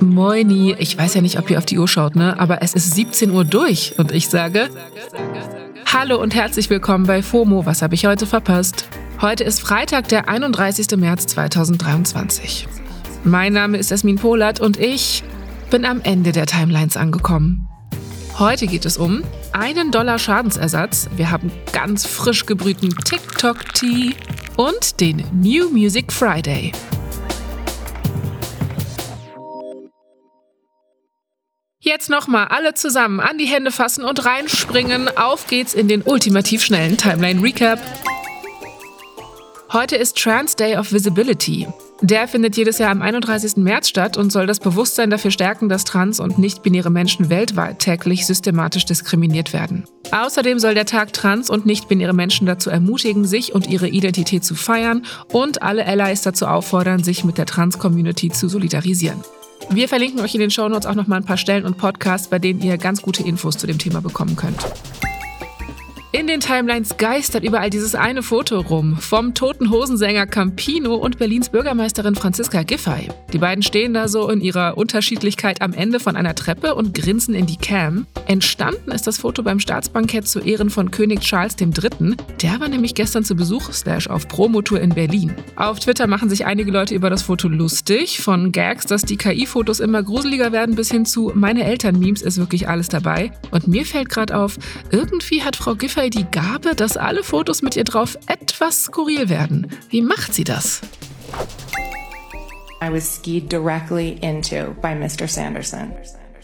Moini, ich weiß ja nicht, ob ihr auf die Uhr schaut, ne? Aber es ist 17 Uhr durch und ich sage Hallo und herzlich willkommen bei FOMO. Was habe ich heute verpasst? Heute ist Freitag, der 31. März 2023. Mein Name ist Esmin Polat und ich bin am Ende der Timelines angekommen. Heute geht es um einen Dollar Schadensersatz. Wir haben ganz frisch gebrühten TikTok-Tea und den New Music Friday. Jetzt nochmal alle zusammen an die Hände fassen und reinspringen. Auf geht's in den ultimativ schnellen Timeline Recap. Heute ist Trans Day of Visibility. Der findet jedes Jahr am 31. März statt und soll das Bewusstsein dafür stärken, dass trans- und nicht-binäre Menschen weltweit täglich systematisch diskriminiert werden. Außerdem soll der Tag trans- und nicht-binäre Menschen dazu ermutigen, sich und ihre Identität zu feiern und alle Allies dazu auffordern, sich mit der Trans-Community zu solidarisieren. Wir verlinken euch in den Shownotes auch noch mal ein paar Stellen und Podcasts, bei denen ihr ganz gute Infos zu dem Thema bekommen könnt. In den Timelines geistert überall dieses eine Foto rum vom toten Hosensänger Campino und Berlins Bürgermeisterin Franziska Giffey. Die beiden stehen da so in ihrer Unterschiedlichkeit am Ende von einer Treppe und grinsen in die Cam. Entstanden ist das Foto beim Staatsbankett zu Ehren von König Charles III. Der war nämlich gestern zu Besuch slash auf Promotour in Berlin. Auf Twitter machen sich einige Leute über das Foto lustig. Von Gags, dass die KI-Fotos immer gruseliger werden, bis hin zu meine Eltern-Memes ist wirklich alles dabei. Und mir fällt gerade auf, irgendwie hat Frau Giffey Giffey die Gabe, dass alle Fotos mit ihr drauf etwas skurril werden. Wie macht sie das? I was skied directly into by Mr. Sanderson.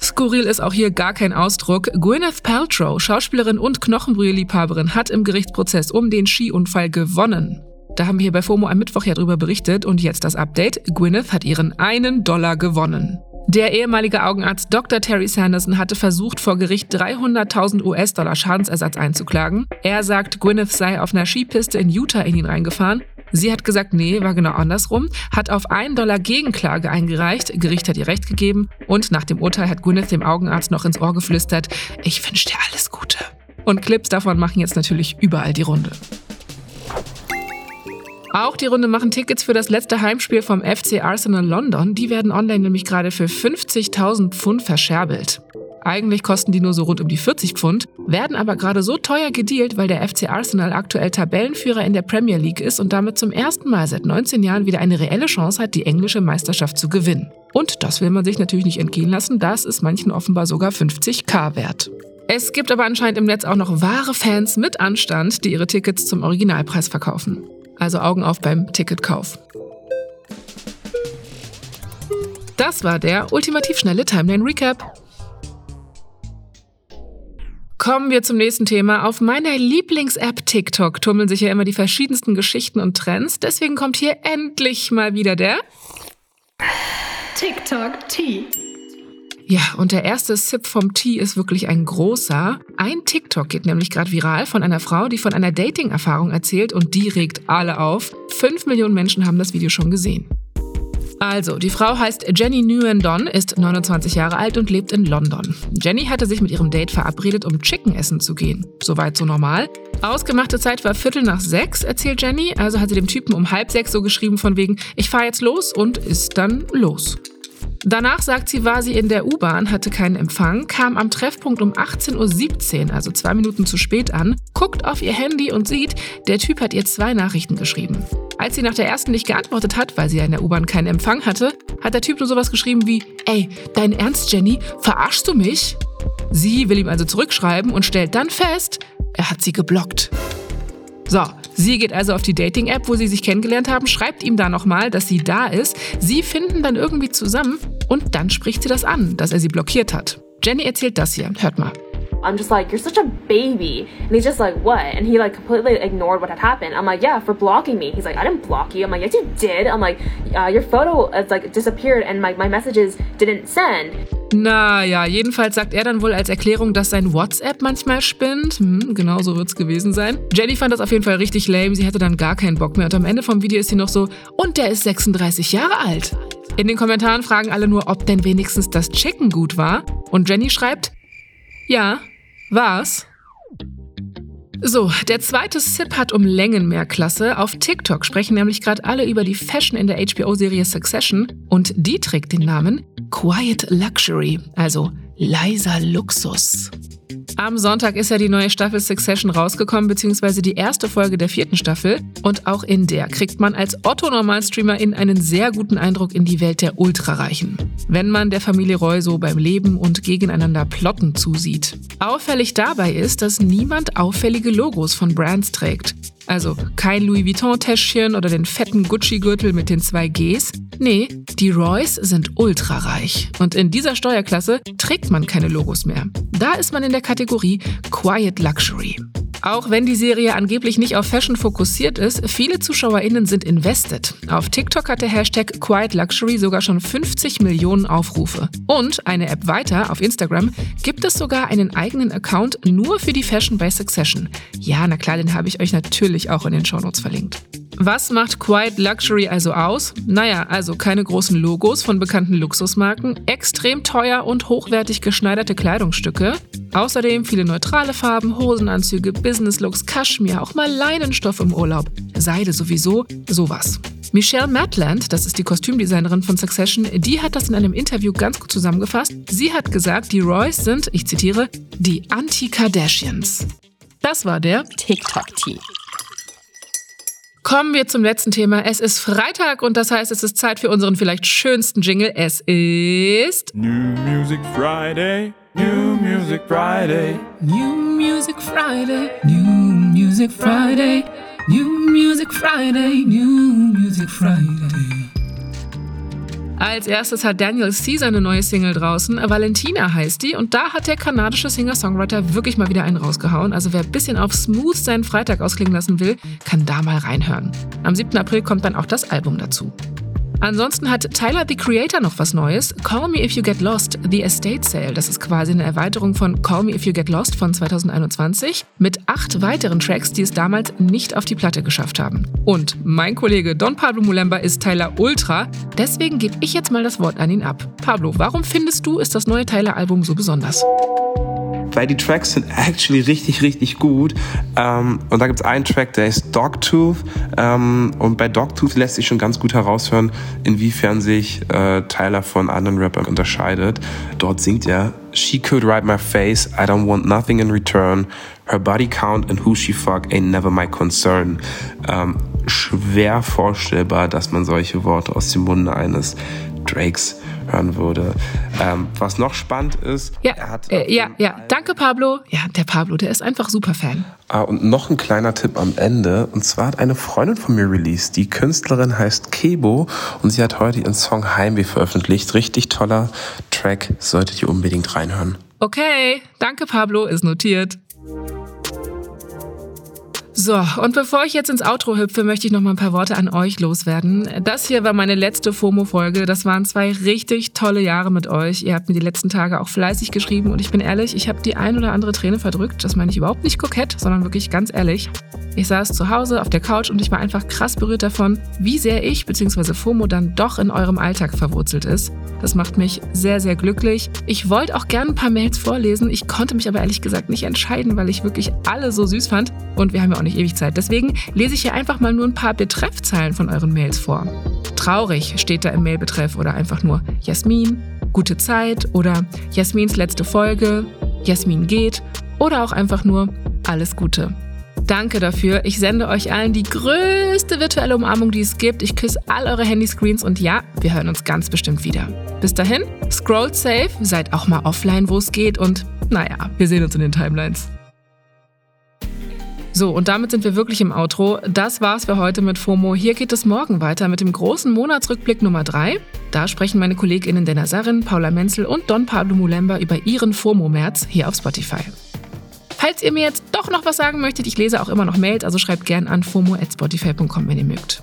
Skurril ist auch hier gar kein Ausdruck. Gwyneth Paltrow, Schauspielerin und Knochenbrühe-Liebhaberin, hat im Gerichtsprozess um den Skiunfall gewonnen. Da haben wir hier bei FOMO am Mittwoch ja drüber berichtet und jetzt das Update. Gwyneth hat ihren einen Dollar gewonnen. Der ehemalige Augenarzt Dr. Terry Sanderson hatte versucht, vor Gericht 300.000 US-Dollar Schadensersatz einzuklagen. Er sagt, Gwyneth sei auf einer Skipiste in Utah in ihn reingefahren. Sie hat gesagt, nee, war genau andersrum, hat auf einen Dollar Gegenklage eingereicht, Gericht hat ihr Recht gegeben und nach dem Urteil hat Gwyneth dem Augenarzt noch ins Ohr geflüstert, ich wünsche dir alles Gute. Und Clips davon machen jetzt natürlich überall die Runde. Auch die Runde machen Tickets für das letzte Heimspiel vom FC Arsenal London. Die werden online nämlich gerade für 50.000 Pfund verscherbelt. Eigentlich kosten die nur so rund um die 40 Pfund, werden aber gerade so teuer gedealt, weil der FC Arsenal aktuell Tabellenführer in der Premier League ist und damit zum ersten Mal seit 19 Jahren wieder eine reelle Chance hat, die englische Meisterschaft zu gewinnen. Und das will man sich natürlich nicht entgehen lassen, das ist manchen offenbar sogar 50k wert. Es gibt aber anscheinend im Netz auch noch wahre Fans mit Anstand, die ihre Tickets zum Originalpreis verkaufen. Also Augen auf beim Ticketkauf. Das war der ultimativ schnelle Timeline Recap. Kommen wir zum nächsten Thema. Auf meiner Lieblings-App TikTok tummeln sich ja immer die verschiedensten Geschichten und Trends. Deswegen kommt hier endlich mal wieder der TikTok Tea. Ja, und der erste Sip vom Tee ist wirklich ein großer. Ein TikTok geht nämlich gerade viral von einer Frau, die von einer Dating-Erfahrung erzählt und die regt alle auf. Fünf Millionen Menschen haben das Video schon gesehen. Also, die Frau heißt Jenny Nguyen Don, ist 29 Jahre alt und lebt in London. Jenny hatte sich mit ihrem Date verabredet, um Chicken essen zu gehen. Soweit so normal. Ausgemachte Zeit war Viertel nach sechs, erzählt Jenny. Also hat sie dem Typen um halb sechs so geschrieben von wegen, ich fahr jetzt los und ist dann los. Danach sagt sie, war sie in der U-Bahn, hatte keinen Empfang, kam am Treffpunkt um 18.17 Uhr, also zwei Minuten zu spät an, guckt auf ihr Handy und sieht, der Typ hat ihr zwei Nachrichten geschrieben. Als sie nach der ersten nicht geantwortet hat, weil sie ja in der U-Bahn keinen Empfang hatte, hat der Typ nur sowas geschrieben wie, ey, dein Ernst, Jenny, verarschst du mich? Sie will ihm also zurückschreiben und stellt dann fest, er hat sie geblockt. So, sie geht also auf die Dating-App, wo sie sich kennengelernt haben, schreibt ihm da nochmal, dass sie da ist. Sie finden dann irgendwie zusammen und dann spricht sie das an, dass er sie blockiert hat. Jenny erzählt das hier. Hört mal. I'm just like, you're such a baby. And he's just like, what? And he like completely ignored what had happened. I'm like, yeah, for blocking me. He's like, I didn't block you. I'm like, yes, you did. I'm like, uh, your photo is like disappeared and my, my messages didn't send. Naja, jedenfalls sagt er dann wohl als Erklärung, dass sein WhatsApp manchmal spinnt. Hm, genau so wird's gewesen sein. Jenny fand das auf jeden Fall richtig lame. Sie hatte dann gar keinen Bock mehr. Und am Ende vom Video ist sie noch so, und der ist 36 Jahre alt. In den Kommentaren fragen alle nur, ob denn wenigstens das Chicken gut war. Und Jenny schreibt, ja, war's. So, der zweite Sip hat um Längen mehr Klasse. Auf TikTok sprechen nämlich gerade alle über die Fashion in der HBO-Serie Succession und die trägt den Namen Quiet Luxury, also leiser Luxus. Am Sonntag ist ja die neue Staffel Succession rausgekommen, beziehungsweise die erste Folge der vierten Staffel. Und auch in der kriegt man als Otto-Normalstreamerin einen sehr guten Eindruck in die Welt der Ultrareichen. Wenn man der Familie Roy so beim Leben und gegeneinander plotten zusieht. Auffällig dabei ist, dass niemand auffällige Logos von Brands trägt. Also kein Louis Vuitton-Täschchen oder den fetten Gucci-Gürtel mit den zwei Gs. Nee, die Roys sind ultrareich. Und in dieser Steuerklasse trägt man keine Logos mehr. Da ist man in der Kategorie Quiet Luxury. Auch wenn die Serie angeblich nicht auf Fashion fokussiert ist, viele ZuschauerInnen sind invested. Auf TikTok hat der Hashtag Quiet Luxury sogar schon 50 Millionen Aufrufe. Und eine App weiter, auf Instagram, gibt es sogar einen eigenen Account nur für die Fashion by Succession. Ja, na klar, den habe ich euch natürlich auch in den Shownotes verlinkt. Was macht Quiet Luxury also aus? Naja, also keine großen Logos von bekannten Luxusmarken, extrem teuer und hochwertig geschneiderte Kleidungsstücke, außerdem viele neutrale Farben, Hosenanzüge, Business-Looks, Kaschmir, auch mal Leinenstoff im Urlaub, Seide sowieso, sowas. Michelle Matland, das ist die Kostümdesignerin von Succession, die hat das in einem Interview ganz gut zusammengefasst. Sie hat gesagt, die Roys sind, ich zitiere, die Anti-Kardashians. Das war der TikTok-Tea. Kommen wir zum letzten Thema. Es ist Freitag und das heißt, es ist Zeit für unseren vielleicht schönsten Jingle. Es ist New Music Friday. New Music Friday. New Music Friday. New Music Friday. New Music Friday. New Music Friday. Als erstes hat Daniel C. seine neue Single draußen. Valentina heißt die. Und da hat der kanadische Singer-Songwriter wirklich mal wieder einen rausgehauen. Also wer ein bisschen auf Smooth seinen Freitag ausklingen lassen will, kann da mal reinhören. Am 7. April kommt dann auch das Album dazu. Ansonsten hat Tyler the Creator noch was Neues. Call Me If You Get Lost, The Estate Sale. Das ist quasi eine Erweiterung von Call Me If You Get Lost von 2021 mit acht weiteren Tracks, die es damals nicht auf die Platte geschafft haben. Und mein Kollege Don Pablo Mulemba ist Tyler Ultra. Deswegen gebe ich jetzt mal das Wort an ihn ab. Pablo, warum findest du, ist das neue Tyler-Album so besonders? Weil die Tracks sind actually richtig, richtig gut. Ähm, und da gibt's einen Track, der ist Dogtooth. Ähm, und bei Dogtooth lässt sich schon ganz gut heraushören, inwiefern sich äh, Tyler von anderen Rappern unterscheidet. Dort singt er She could write my face, I don't want nothing in return. Her body count and who she fuck ain't never my concern. Ähm, schwer vorstellbar, dass man solche Worte aus dem Munde eines Drakes hören würde. Ähm, was noch spannend ist, ja, er hat. Äh, ja, ja, danke Pablo. Ja, der Pablo, der ist einfach super Fan. Ah, und noch ein kleiner Tipp am Ende. Und zwar hat eine Freundin von mir released. Die Künstlerin heißt Kebo und sie hat heute ihren Song Heimweh veröffentlicht. Richtig toller Track, solltet ihr unbedingt reinhören. Okay, danke Pablo, ist notiert. So, und bevor ich jetzt ins Outro hüpfe, möchte ich noch mal ein paar Worte an euch loswerden. Das hier war meine letzte FOMO-Folge. Das waren zwei richtig tolle Jahre mit euch. Ihr habt mir die letzten Tage auch fleißig geschrieben und ich bin ehrlich, ich habe die ein oder andere Träne verdrückt. Das meine ich überhaupt nicht kokett, sondern wirklich ganz ehrlich. Ich saß zu Hause auf der Couch und ich war einfach krass berührt davon, wie sehr ich bzw. FOMO dann doch in eurem Alltag verwurzelt ist. Das macht mich sehr, sehr glücklich. Ich wollte auch gerne ein paar Mails vorlesen. Ich konnte mich aber ehrlich gesagt nicht entscheiden, weil ich wirklich alle so süß fand. Und wir haben ja auch nicht ewig Zeit. Deswegen lese ich hier einfach mal nur ein paar Betreffzeilen von euren Mails vor. Traurig steht da im Mailbetreff oder einfach nur Jasmin, gute Zeit oder Jasmins letzte Folge, Jasmin geht oder auch einfach nur alles Gute. Danke dafür. Ich sende euch allen die größte virtuelle Umarmung, die es gibt. Ich küsse all eure Handyscreens und ja, wir hören uns ganz bestimmt wieder. Bis dahin, scrollt safe, seid auch mal offline, wo es geht und naja, wir sehen uns in den Timelines. So, und damit sind wir wirklich im Outro. Das war's für heute mit FOMO. Hier geht es morgen weiter mit dem großen Monatsrückblick Nummer 3. Da sprechen meine KollegInnen Dena Sarin, Paula Menzel und Don Pablo Mulemba über ihren FOMO-März hier auf Spotify. Falls ihr mir jetzt doch noch was sagen möchtet, ich lese auch immer noch Mails, also schreibt gern an fomo.spotify.com, wenn ihr mögt.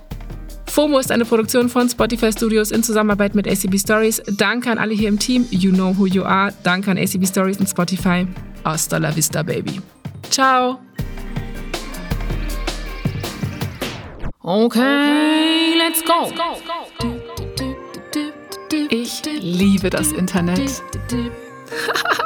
FOMO ist eine Produktion von Spotify Studios in Zusammenarbeit mit ACB Stories. Danke an alle hier im Team. You know who you are. Danke an ACB Stories und Spotify. Hasta la vista, baby. Ciao. Okay, let's go. Ich liebe das Internet.